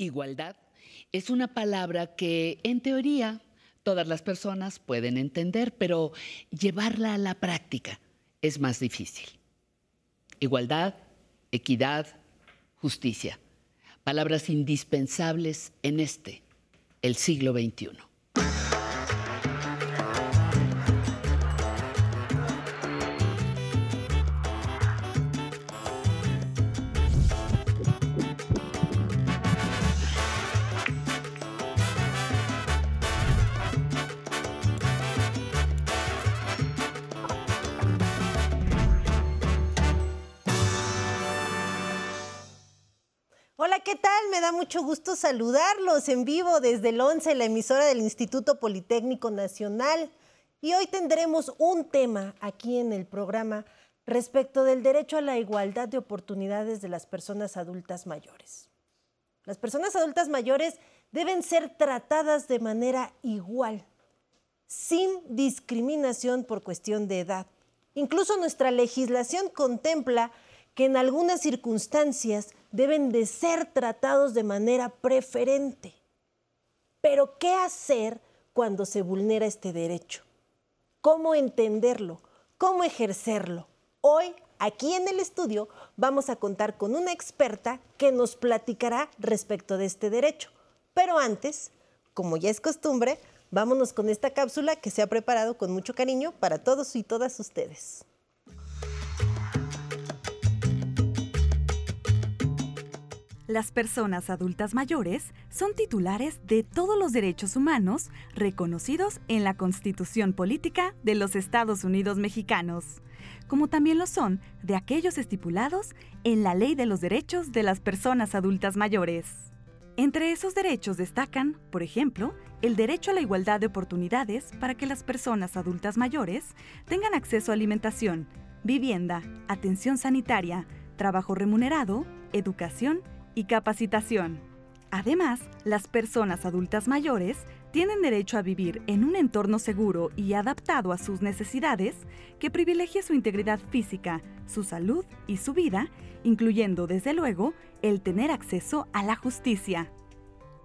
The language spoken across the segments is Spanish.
Igualdad es una palabra que en teoría todas las personas pueden entender, pero llevarla a la práctica es más difícil. Igualdad, equidad, justicia. Palabras indispensables en este, el siglo XXI. Mucho gusto saludarlos en vivo desde el 11, la emisora del Instituto Politécnico Nacional. Y hoy tendremos un tema aquí en el programa respecto del derecho a la igualdad de oportunidades de las personas adultas mayores. Las personas adultas mayores deben ser tratadas de manera igual, sin discriminación por cuestión de edad. Incluso nuestra legislación contempla que en algunas circunstancias deben de ser tratados de manera preferente. Pero ¿qué hacer cuando se vulnera este derecho? ¿Cómo entenderlo? ¿Cómo ejercerlo? Hoy, aquí en el estudio, vamos a contar con una experta que nos platicará respecto de este derecho. Pero antes, como ya es costumbre, vámonos con esta cápsula que se ha preparado con mucho cariño para todos y todas ustedes. Las personas adultas mayores son titulares de todos los derechos humanos reconocidos en la Constitución Política de los Estados Unidos Mexicanos, como también lo son de aquellos estipulados en la Ley de los Derechos de las Personas Adultas Mayores. Entre esos derechos destacan, por ejemplo, el derecho a la igualdad de oportunidades para que las personas adultas mayores tengan acceso a alimentación, vivienda, atención sanitaria, trabajo remunerado, educación y capacitación. Además, las personas adultas mayores tienen derecho a vivir en un entorno seguro y adaptado a sus necesidades que privilegie su integridad física, su salud y su vida, incluyendo, desde luego, el tener acceso a la justicia.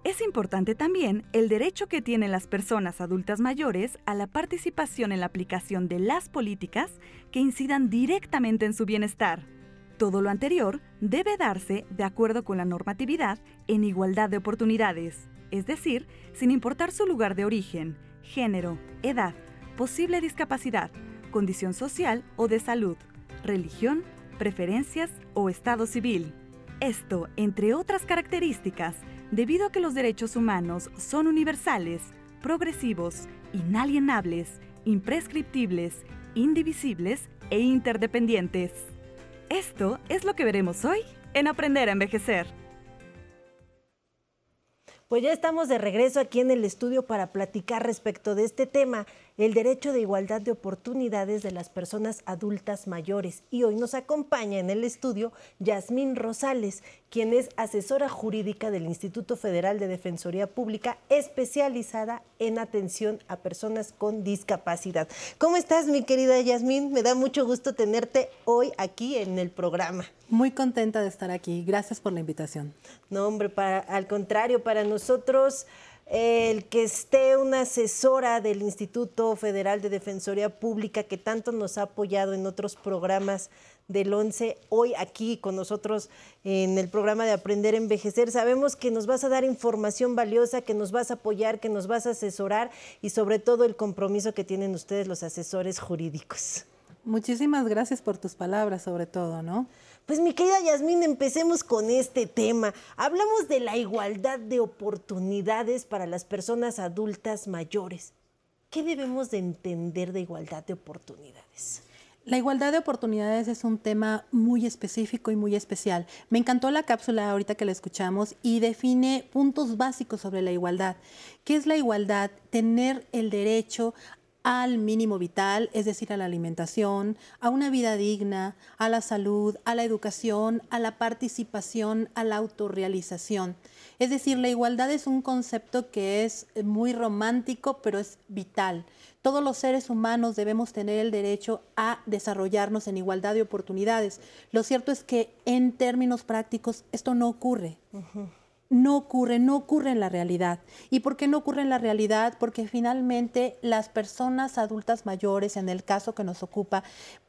Es importante también el derecho que tienen las personas adultas mayores a la participación en la aplicación de las políticas que incidan directamente en su bienestar todo lo anterior debe darse de acuerdo con la normatividad en igualdad de oportunidades, es decir, sin importar su lugar de origen, género, edad, posible discapacidad, condición social o de salud, religión, preferencias o estado civil. Esto, entre otras características, debido a que los derechos humanos son universales, progresivos, inalienables, imprescriptibles, indivisibles e interdependientes. Esto es lo que veremos hoy en Aprender a Envejecer. Pues ya estamos de regreso aquí en el estudio para platicar respecto de este tema el derecho de igualdad de oportunidades de las personas adultas mayores. Y hoy nos acompaña en el estudio Yasmín Rosales, quien es asesora jurídica del Instituto Federal de Defensoría Pública, especializada en atención a personas con discapacidad. ¿Cómo estás, mi querida Yasmín? Me da mucho gusto tenerte hoy aquí en el programa. Muy contenta de estar aquí. Gracias por la invitación. No, hombre, para, al contrario, para nosotros el que esté una asesora del Instituto Federal de Defensoría Pública que tanto nos ha apoyado en otros programas del 11, hoy aquí con nosotros en el programa de Aprender a Envejecer. Sabemos que nos vas a dar información valiosa, que nos vas a apoyar, que nos vas a asesorar y sobre todo el compromiso que tienen ustedes los asesores jurídicos. Muchísimas gracias por tus palabras, sobre todo, ¿no? Pues mi querida Yasmín, empecemos con este tema. Hablamos de la igualdad de oportunidades para las personas adultas mayores. ¿Qué debemos de entender de igualdad de oportunidades? La igualdad de oportunidades es un tema muy específico y muy especial. Me encantó la cápsula ahorita que la escuchamos y define puntos básicos sobre la igualdad. ¿Qué es la igualdad? Tener el derecho al mínimo vital, es decir, a la alimentación, a una vida digna, a la salud, a la educación, a la participación, a la autorrealización. Es decir, la igualdad es un concepto que es muy romántico, pero es vital. Todos los seres humanos debemos tener el derecho a desarrollarnos en igualdad de oportunidades. Lo cierto es que en términos prácticos esto no ocurre. No ocurre, no ocurre en la realidad. ¿Y por qué no ocurre en la realidad? Porque finalmente las personas adultas mayores, en el caso que nos ocupa,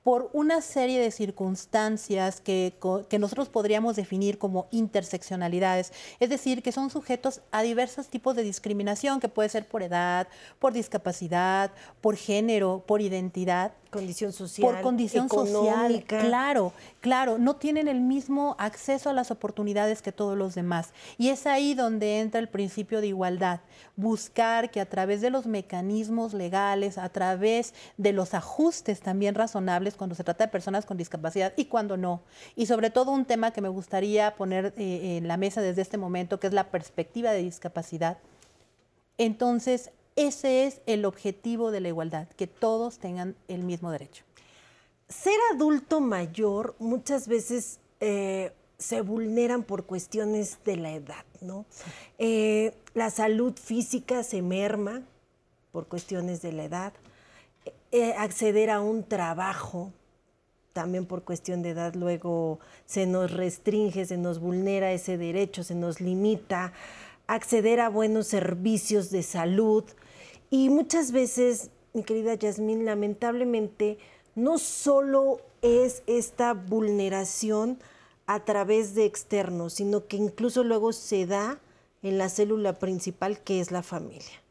por una serie de circunstancias que, que, nosotros podríamos definir como interseccionalidades, es decir, que son sujetos a diversos tipos de discriminación, que puede ser por edad, por discapacidad, por género, por identidad. Condición social. Por condición social. Claro, claro, no tienen el mismo acceso a las oportunidades que todos los demás. Y es ahí donde entra el principio de igualdad. Buscar que a través de los mecanismos legales, a través de los ajustes también razonables, cuando se trata de personas con discapacidad y cuando no. Y sobre todo un tema que me gustaría poner eh, en la mesa desde este momento, que es la perspectiva de discapacidad. Entonces, ese es el objetivo de la igualdad, que todos tengan el mismo derecho. Ser adulto mayor muchas veces eh, se vulneran por cuestiones de la edad, ¿no? Eh, la salud física se merma por cuestiones de la edad. Eh, acceder a un trabajo, también por cuestión de edad, luego se nos restringe, se nos vulnera ese derecho, se nos limita. Acceder a buenos servicios de salud. Y muchas veces, mi querida Yasmín, lamentablemente, no solo es esta vulneración a través de externos, sino que incluso luego se da en la célula principal que es la familia.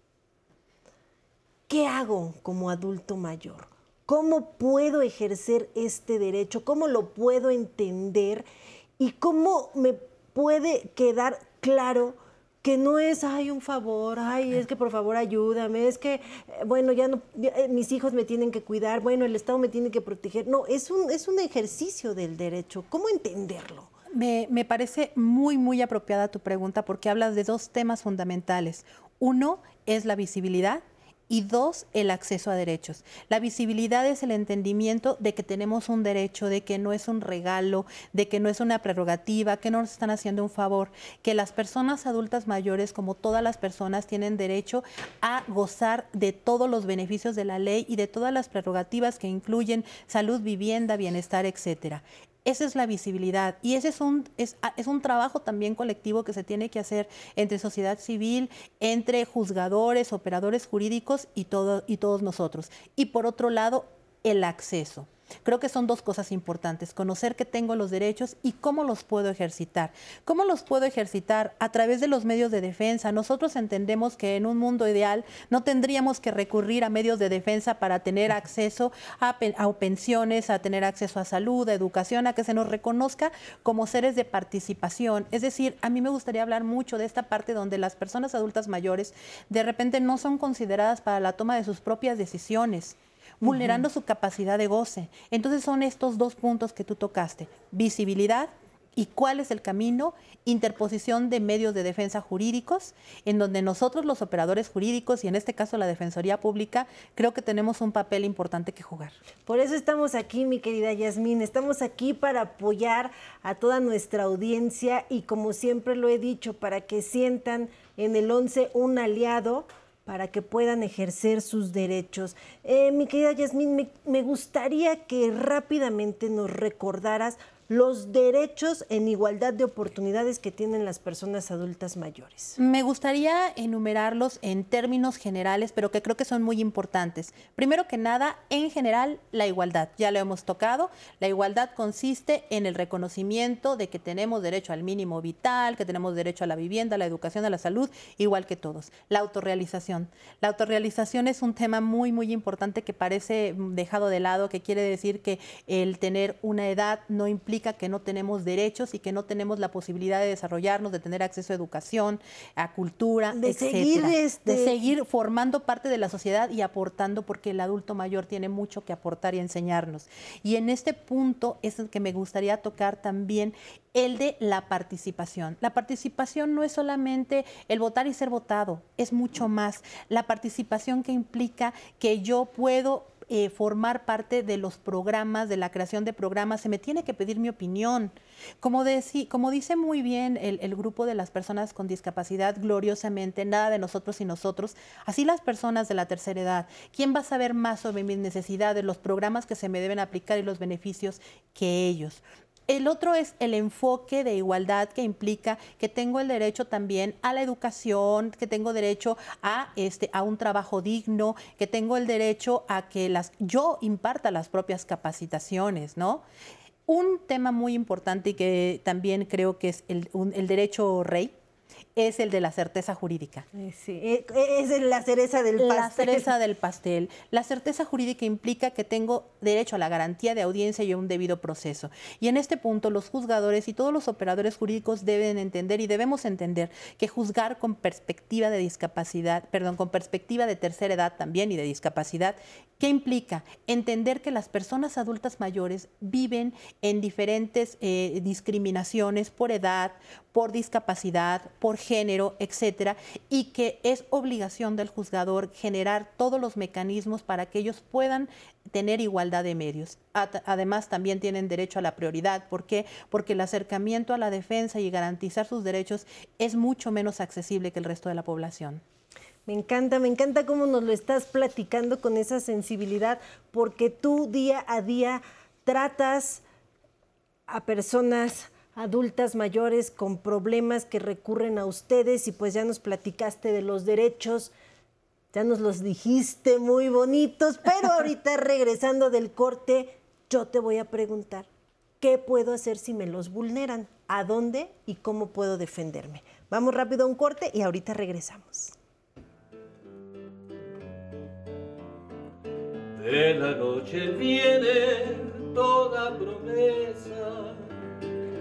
¿Qué hago como adulto mayor? ¿Cómo puedo ejercer este derecho? ¿Cómo lo puedo entender? ¿Y cómo me puede quedar claro que no es, ay, un favor, ay, es que por favor ayúdame, es que, eh, bueno, ya no, eh, mis hijos me tienen que cuidar, bueno, el Estado me tiene que proteger. No, es un, es un ejercicio del derecho. ¿Cómo entenderlo? Me, me parece muy, muy apropiada tu pregunta porque hablas de dos temas fundamentales. Uno es la visibilidad y dos, el acceso a derechos. La visibilidad es el entendimiento de que tenemos un derecho, de que no es un regalo, de que no es una prerrogativa, que no nos están haciendo un favor, que las personas adultas mayores, como todas las personas, tienen derecho a gozar de todos los beneficios de la ley y de todas las prerrogativas que incluyen salud, vivienda, bienestar, etcétera. Esa es la visibilidad y ese es un, es, ah, es un trabajo también colectivo que se tiene que hacer entre sociedad civil, entre juzgadores, operadores jurídicos y, todo, y todos nosotros. Y por otro lado, el acceso. Creo que son dos cosas importantes, conocer que tengo los derechos y cómo los puedo ejercitar. ¿Cómo los puedo ejercitar? A través de los medios de defensa. Nosotros entendemos que en un mundo ideal no tendríamos que recurrir a medios de defensa para tener acceso a, pensiones, a tener acceso a salud, a educación, a que se nos reconozca como seres de participación. Es decir, a mí me gustaría hablar mucho de esta parte donde las personas adultas mayores de repente no son consideradas para la toma de sus propias decisiones vulnerando su capacidad de goce. Entonces son estos dos puntos que tú tocaste, visibilidad y cuál es el camino, interposición de medios de defensa jurídicos, en donde nosotros los operadores jurídicos y en este caso la Defensoría Pública, creo que tenemos un papel importante que jugar. Por eso estamos aquí, mi querida Yasmín, estamos aquí para apoyar a toda nuestra audiencia y como siempre lo he dicho, para que sientan en el 11 un aliado para que puedan ejercer sus derechos. Eh, mi querida Yasmín, me gustaría que rápidamente nos recordaras los derechos en igualdad de oportunidades que tienen las personas adultas mayores. Me gustaría enumerarlos en términos generales, pero que creo que son muy importantes. Primero que nada, en general, la igualdad. Ya lo hemos tocado. La igualdad consiste en el reconocimiento de que tenemos derecho al mínimo vital, que tenemos derecho a la vivienda, a la educación, a la salud, igual que todos. La autorrealización. La autorrealización es un tema muy, muy importante que parece dejado de lado, que quiere decir que el tener una edad no implica que no tenemos derechos y que no tenemos la posibilidad de desarrollarnos, de tener acceso a educación, a cultura, de seguir este... de seguir formando parte de la sociedad y aportando porque el adulto mayor tiene mucho que aportar y enseñarnos. Y en este punto es el que me gustaría tocar también el de la participación. La participación no es solamente el votar y ser votado, es mucho más. La participación que implica que yo puedo eh, formar parte de los programas, de la creación de programas, se me tiene que pedir mi opinión. Como, como dice muy bien el, el, grupo de las personas con discapacidad, gloriosamente, nada de nosotros y nosotros, así las personas de la tercera edad, ¿quién va a saber más sobre mis necesidades, los programas que se me deben aplicar y los beneficios que ellos? El otro es el enfoque de igualdad que implica que tengo el derecho también a la educación, que tengo derecho a, este, a un trabajo digno, que tengo el derecho a que las, yo imparta las propias capacitaciones, ¿no? Un tema muy importante y que también creo que es el, el derecho rey, es el de la certeza jurídica. Sí, e, e, es la cereza del pastel. La cereza del pastel. La certeza jurídica implica que tengo derecho a la garantía de audiencia y a un debido proceso. Y en este punto los juzgadores y todos los operadores jurídicos deben entender y debemos entender que juzgar con perspectiva de discapacidad, perdón, con perspectiva de tercera edad también y de discapacidad, ¿qué implica? Entender que las personas adultas mayores viven en diferentes eh, discriminaciones por edad, por discapacidad, por género, etcétera, y que es obligación del juzgador generar todos los mecanismos para que ellos puedan tener igualdad de medios. Además, también tienen derecho a la prioridad. ¿Por qué? Porque el acercamiento a la defensa y garantizar sus derechos es mucho menos accesible que el resto de la población. Me encanta, me encanta cómo nos lo estás platicando con esa sensibilidad, porque tú día a día tratas a personas adultas mayores con problemas que recurren a ustedes y pues ya nos platicaste de los derechos, ya nos los dijiste muy bonitos, pero ahorita regresando del corte, yo te voy a preguntar, ¿qué puedo hacer si me los vulneran? ¿A dónde y cómo puedo defenderme? Vamos rápido a un corte y ahorita regresamos. De la noche viene toda promesa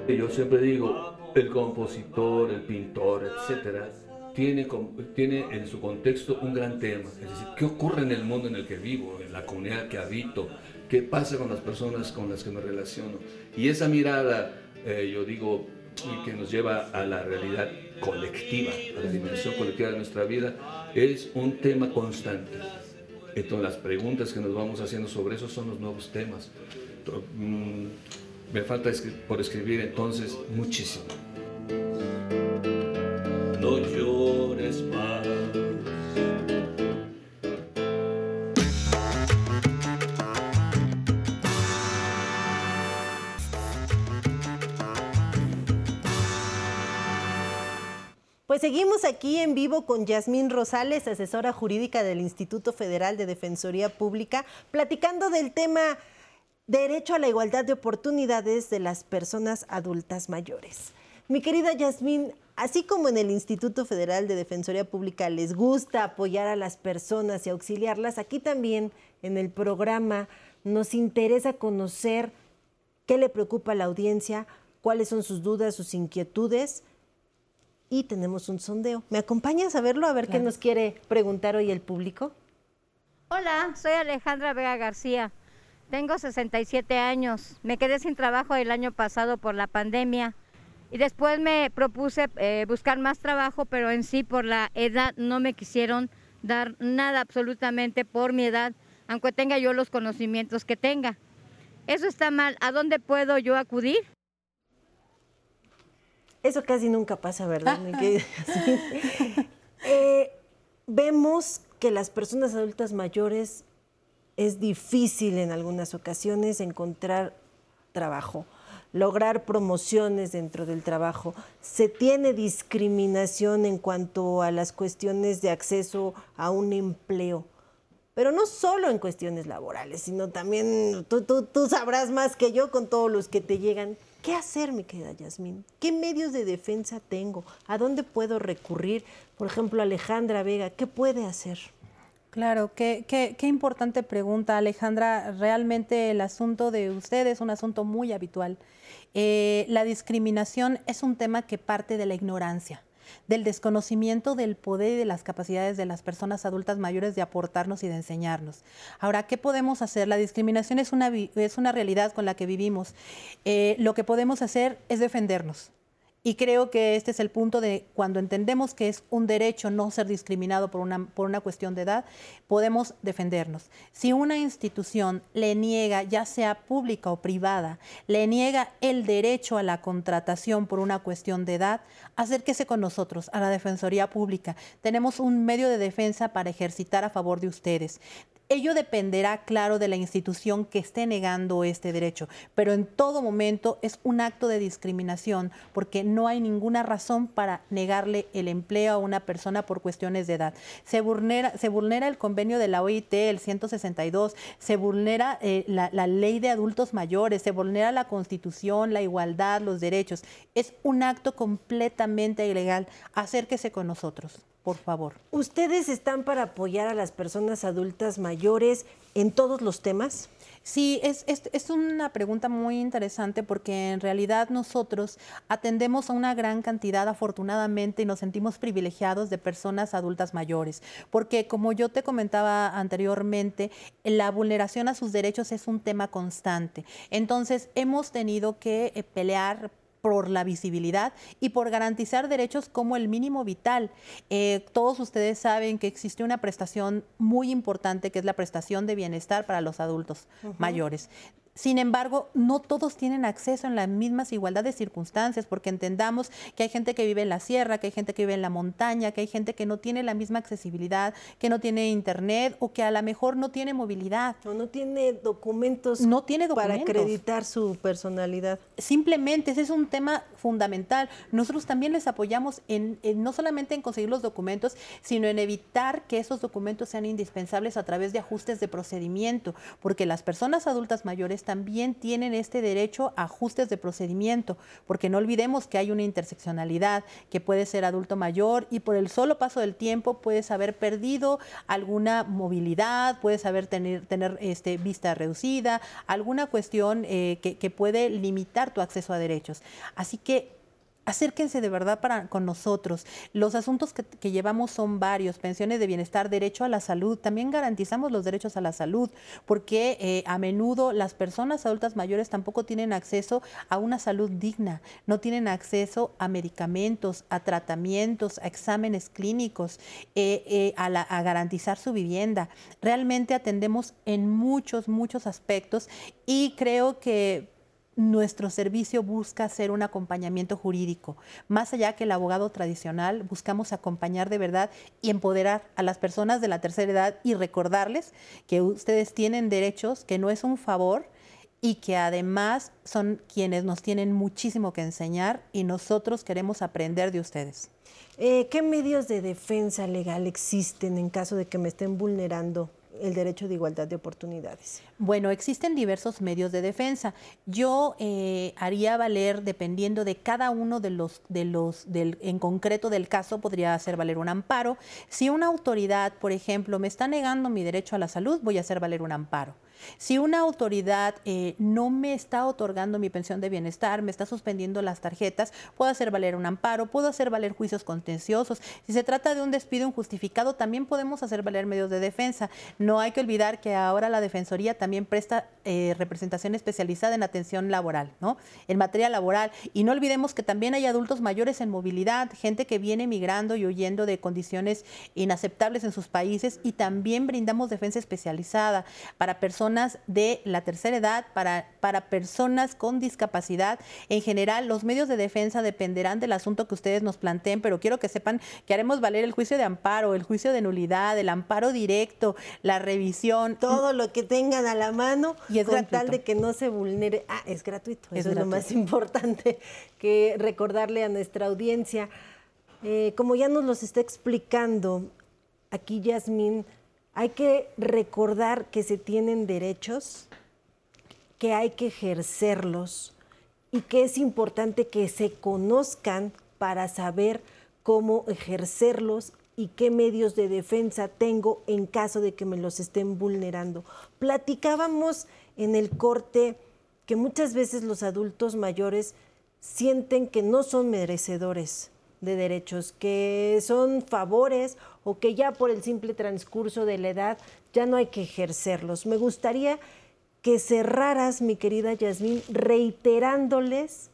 yo siempre digo, el compositor, el pintor, etcétera, tiene, tiene en su contexto un gran tema. Es decir, ¿qué ocurre en el mundo en el que vivo, en la comunidad que habito? ¿Qué pasa con las personas con las que me relaciono? Y esa mirada, eh, yo digo, que nos lleva a la realidad colectiva, a la dimensión colectiva de nuestra vida, es un tema constante. Entonces las preguntas que nos vamos haciendo sobre eso son los nuevos temas. Me falta por escribir entonces muchísimo. No llores más. Pues seguimos aquí en vivo con Yasmín Rosales, asesora jurídica del Instituto Federal de Defensoría Pública, platicando del tema derecho a la igualdad de oportunidades de las personas adultas mayores. Mi querida Yasmín, así como en el Instituto Federal de Defensoría Pública les gusta apoyar a las personas y auxiliarlas, aquí también en el programa nos interesa conocer qué le preocupa a la audiencia, cuáles son sus dudas, sus inquietudes. Y tenemos un sondeo. ¿Me acompañas a verlo? A ver qué nos quiere preguntar hoy el público. Hola, soy Alejandra Vega García. Tengo 67 años. Me quedé sin trabajo el año pasado por la pandemia. Y después me propuse eh, buscar más trabajo, pero en sí por la edad no me quisieron dar nada absolutamente por mi edad, aunque tenga yo los conocimientos que tenga. Eso está mal. ¿A dónde puedo yo acudir? Eso casi nunca pasa, ¿verdad? eh, vemos que las personas adultas mayores es difícil en algunas ocasiones encontrar trabajo, lograr promociones dentro del trabajo. Se tiene discriminación en cuanto a las cuestiones de acceso a un empleo. Pero no solo en cuestiones laborales, sino también tú, tú, sabrás más que yo con todos los que te llegan. ¿Qué hacer, mi querida Yasmín? ¿Qué medios de defensa tengo? ¿A dónde puedo recurrir? Por ejemplo, Alejandra Vega, ¿qué puede hacer? Claro, qué, qué, importante pregunta, Alejandra. Realmente el asunto de usted es un asunto muy habitual. Eh, la discriminación es un tema que parte de la ignorancia del desconocimiento del poder y de las capacidades de las personas adultas mayores de aportarnos y de enseñarnos. Ahora, ¿qué podemos hacer? La discriminación es una, es una realidad con la que vivimos. Eh, lo que podemos hacer es defendernos. Y creo que este es el punto de cuando entendemos que es un derecho no ser discriminado por una, por una cuestión de edad, podemos defendernos. Si una institución le niega, ya sea pública o privada, le niega el derecho a la contratación por una cuestión de edad, acérquese con nosotros a la Defensoría Pública. Tenemos un medio de defensa para ejercitar a favor de ustedes Ello dependerá, claro, de la institución que esté negando este derecho, pero en todo momento es un acto de discriminación porque no hay ninguna razón para negarle el empleo a una persona por cuestiones de edad. Se vulnera, se vulnera el convenio de la OIT, el 162, se vulnera eh, la, la ley de adultos mayores, se vulnera la constitución, la igualdad, los derechos. Es un acto completamente ilegal. Acérquese con nosotros por favor. ¿Ustedes están para apoyar a las personas adultas mayores en todos los temas? Sí, es, es, una pregunta muy interesante porque en realidad nosotros atendemos a una gran cantidad, afortunadamente, y nos sentimos privilegiados de personas adultas mayores, porque como yo te comentaba anteriormente, la vulneración a sus derechos es un tema constante. Entonces, hemos tenido que eh, pelear por la visibilidad y por garantizar derechos como el mínimo vital. Eh, todos ustedes saben que existe una prestación muy importante que es la prestación de bienestar para los adultos mayores. Sin embargo, no todos tienen acceso en las mismas igualdad de circunstancias, porque entendamos que hay gente que vive en la sierra, que hay gente que vive en la montaña, que hay gente que no tiene la misma accesibilidad, que no tiene internet o que a lo mejor no tiene movilidad. O no tiene documentos, no tiene para acreditar su personalidad. Simplemente, ese es un tema fundamental. Nosotros también les apoyamos en, no solamente en conseguir los documentos, sino en evitar que esos documentos sean indispensables a través de ajustes de procedimiento, porque las personas adultas mayores también tienen este derecho a ajustes de procedimiento, porque no olvidemos que hay una interseccionalidad, que puede ser adulto mayor y por el solo paso del tiempo puedes haber perdido alguna movilidad, puedes haber tener, tener este, vista reducida, alguna cuestión eh, que, que puede limitar tu acceso a derechos. Así que acérquense de verdad para, con nosotros. Los asuntos que, llevamos son varios, pensiones de bienestar, derecho a la salud, también garantizamos los derechos a la salud, porque eh, a menudo las personas adultas mayores tampoco tienen acceso a una salud digna, no tienen acceso a medicamentos, a tratamientos, a exámenes clínicos, eh, eh, a, a garantizar su vivienda. Realmente atendemos en muchos, muchos aspectos y creo que nuestro servicio busca hacer un acompañamiento jurídico. Más allá que el abogado tradicional, buscamos acompañar de verdad y empoderar a las personas de la tercera edad y recordarles que ustedes tienen derechos, que no es un favor y que además son quienes nos tienen muchísimo que enseñar y nosotros queremos aprender de ustedes. Eh, ¿Qué medios de defensa legal existen en caso de que me estén vulnerando el derecho de igualdad de oportunidades? Bueno, existen diversos medios de defensa. Yo eh, haría valer, dependiendo de cada uno de los, de los del, en concreto del caso, podría hacer valer un amparo. Si una autoridad, por ejemplo, me está negando mi derecho a la salud, voy a hacer valer un amparo. Si una autoridad eh, no me está otorgando mi pensión de bienestar, me está suspendiendo las tarjetas, puedo hacer valer un amparo, puedo hacer valer juicios contenciosos. Si se trata de un despido injustificado, también podemos hacer valer medios de defensa. No hay que olvidar que ahora la Defensoría también presta eh, representación especializada en atención laboral, ¿no? En materia laboral. Y no olvidemos que también hay adultos mayores en movilidad, gente que viene migrando y huyendo de condiciones inaceptables en sus países y también brindamos defensa especializada para personas de la tercera edad, para, para personas con discapacidad. En general, los medios de defensa dependerán del asunto que ustedes nos planteen, pero quiero que sepan que haremos valer el juicio de amparo, el juicio de nulidad, el amparo directo, la revisión. Todo lo que tengan a la mano y es con tal de que no se vulnere. Ah, es gratuito, eso es lo más importante que recordarle a nuestra audiencia. Eh, como ya nos los está explicando aquí Yasmín, hay que recordar que se tienen derechos, que hay que ejercerlos y que es importante que se conozcan para saber cómo ejercerlos y qué medios de defensa tengo en caso de que me los estén vulnerando. Platicábamos en el corte que muchas veces los adultos mayores sienten que no son merecedores de derechos, que son favores o que ya por el simple transcurso de la edad ya no hay que ejercerlos. Me gustaría que cerraras, mi querida Yasmín, reiterándoles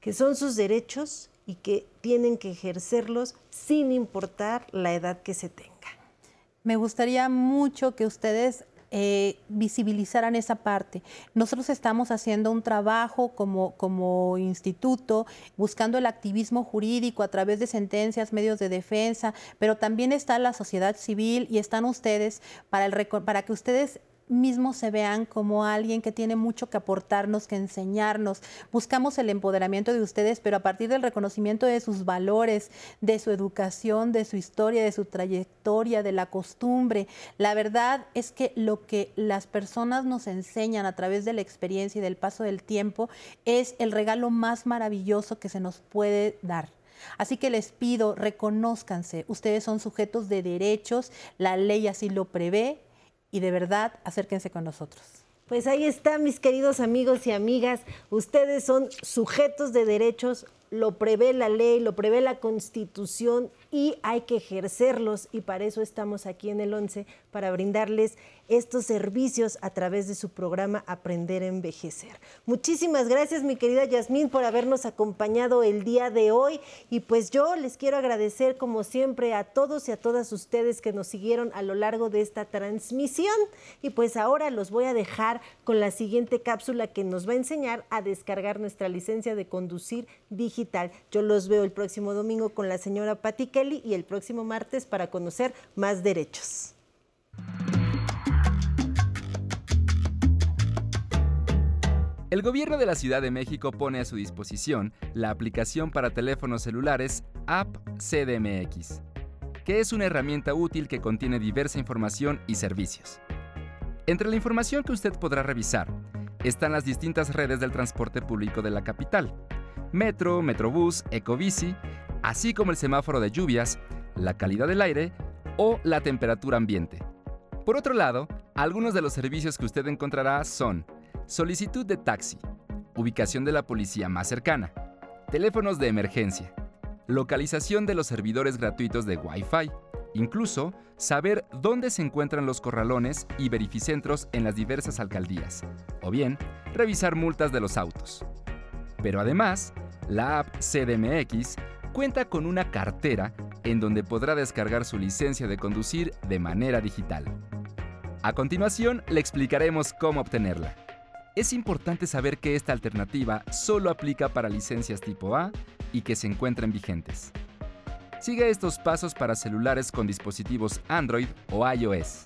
que son sus derechos y que tienen que ejercerlos sin importar la edad que se tenga. Me gustaría mucho que ustedes eh, visibilizaran esa parte. Nosotros estamos haciendo un trabajo como, como instituto, buscando el activismo jurídico a través de sentencias, medios de defensa, pero también está la sociedad civil y están ustedes para, el, para que ustedes mismos se vean como alguien que tiene mucho que aportarnos, que enseñarnos. Buscamos el empoderamiento de ustedes, pero a partir del reconocimiento de sus valores, de su educación, de su historia, de su trayectoria, de la costumbre. La verdad es que lo que las personas nos enseñan a través de la experiencia y del paso del tiempo es el regalo más maravilloso que se nos puede dar. Así que les pido, reconózcanse, ustedes son sujetos de derechos, la ley así lo prevé, y de verdad acérquense con nosotros. Pues ahí está, mis queridos amigos y amigas. Ustedes son sujetos de derechos, lo prevé la ley, lo prevé la constitución y hay que ejercerlos y para eso estamos aquí en el 11, para brindarles estos servicios a través de su programa Aprender a Envejecer. Muchísimas gracias mi querida Yasmín por habernos acompañado el día de hoy y pues yo les quiero agradecer como siempre a todos y a todas ustedes que nos siguieron a lo largo de esta transmisión y pues ahora los voy a dejar con la siguiente cápsula que nos va a enseñar a descargar nuestra licencia de conducir digital. Yo los veo el próximo domingo con la señora Patti Y el próximo martes para conocer más derechos. El gobierno de la Ciudad de México pone a su disposición la aplicación para teléfonos celulares App CDMX, que es una herramienta útil que contiene diversa información y servicios. Entre la información que usted podrá revisar están las distintas redes del transporte público de la capital, Metro, Metrobús, Ecobici, así como el semáforo de lluvias, la calidad del aire o la temperatura ambiente. Por otro lado, algunos de los servicios que usted encontrará son Solicitud de taxi. Ubicación de la policía más cercana. Teléfonos de emergencia. Localización de los servidores gratuitos de Wi-Fi. Incluso saber dónde se encuentran los corralones y verificentros en las diversas alcaldías. O bien, revisar multas de los autos. Pero además, la app CDMX cuenta con una cartera en donde podrá descargar su licencia de conducir de manera digital. A continuación, le explicaremos cómo obtenerla. Es importante saber que esta alternativa solo aplica para licencias tipo A y que se encuentran vigentes. Sigue estos pasos para celulares con dispositivos Android o iOS.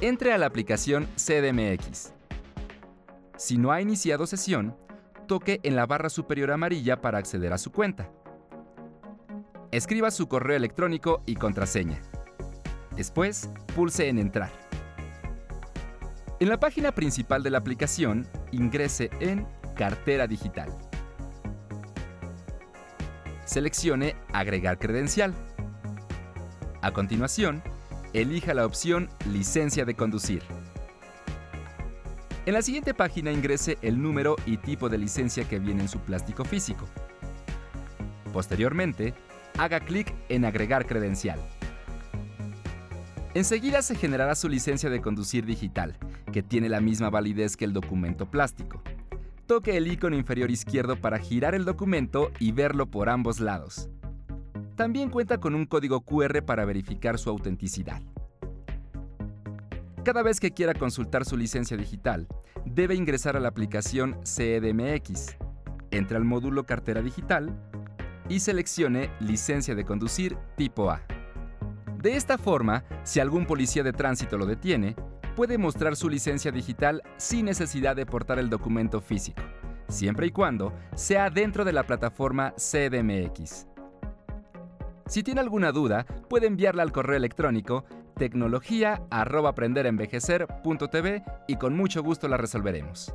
Entre a la aplicación CDMX. Si no ha iniciado sesión, toque en la barra superior amarilla para acceder a su cuenta. Escriba su correo electrónico y contraseña. Después, pulse en Entrar. En la página principal de la aplicación, ingrese en Cartera Digital. Seleccione Agregar credencial. A continuación, elija la opción Licencia de conducir. En la siguiente página ingrese el número y tipo de licencia que viene en su plástico físico. Posteriormente, haga clic en Agregar credencial. Enseguida se generará su licencia de conducir digital, que tiene la misma validez que el documento plástico. Toque el icono inferior izquierdo para girar el documento y verlo por ambos lados. También cuenta con un código QR para verificar su autenticidad. Cada vez que quiera consultar su licencia digital, debe ingresar a la aplicación CEDMX, entre al módulo Cartera Digital y seleccione Licencia de conducir tipo A. De esta forma, si algún policía de tránsito lo detiene, puede mostrar su licencia digital sin necesidad de portar el documento físico, siempre y cuando sea dentro de la plataforma CDMX. Si tiene alguna duda, puede enviarla al correo electrónico tecnología@aprenderenvejecer.tv y con mucho gusto la resolveremos.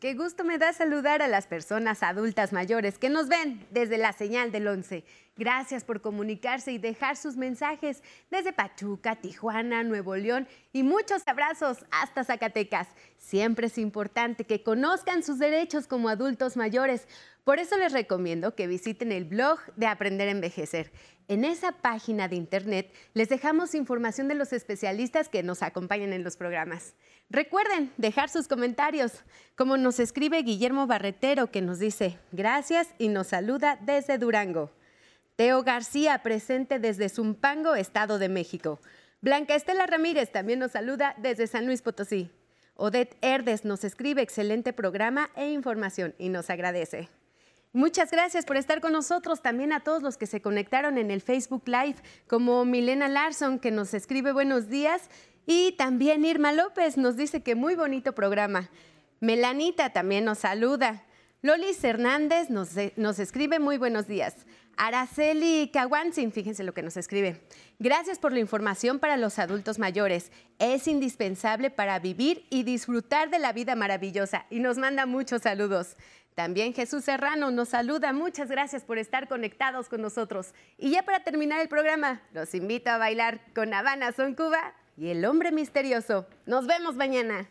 Qué gusto me da saludar a las personas adultas mayores que nos ven desde la señal del 11. Gracias por comunicarse y dejar sus mensajes desde Pachuca, Tijuana, Nuevo León y muchos abrazos hasta Zacatecas. Siempre es importante que conozcan sus derechos como adultos mayores. Por eso les recomiendo que visiten el blog de Aprender a Envejecer. En esa página de internet les dejamos información de los especialistas que nos acompañan en los programas. Recuerden dejar sus comentarios, como nos escribe Guillermo Barretero que nos dice gracias y nos saluda desde Durango. Teo García presente desde Zumpango, Estado de México. Blanca Estela Ramírez también nos saluda desde San Luis Potosí. Odette Herdes nos escribe excelente programa e información y nos agradece. Muchas gracias por estar con nosotros, también a todos los que se conectaron en el Facebook Live, como Milena Larson, que nos escribe buenos días, y también Irma López nos dice que muy bonito programa. Melanita también nos saluda. Lolis Hernández nos, nos escribe muy buenos días. Araceli Kawansin, fíjense lo que nos escribe. Gracias por la información para los adultos mayores. Es indispensable para vivir y disfrutar de la vida maravillosa. Y nos manda muchos saludos. También Jesús Serrano nos saluda. Muchas gracias por estar conectados con nosotros. Y ya para terminar el programa, los invito a bailar con Habana Son Cuba y el hombre misterioso. Nos vemos mañana.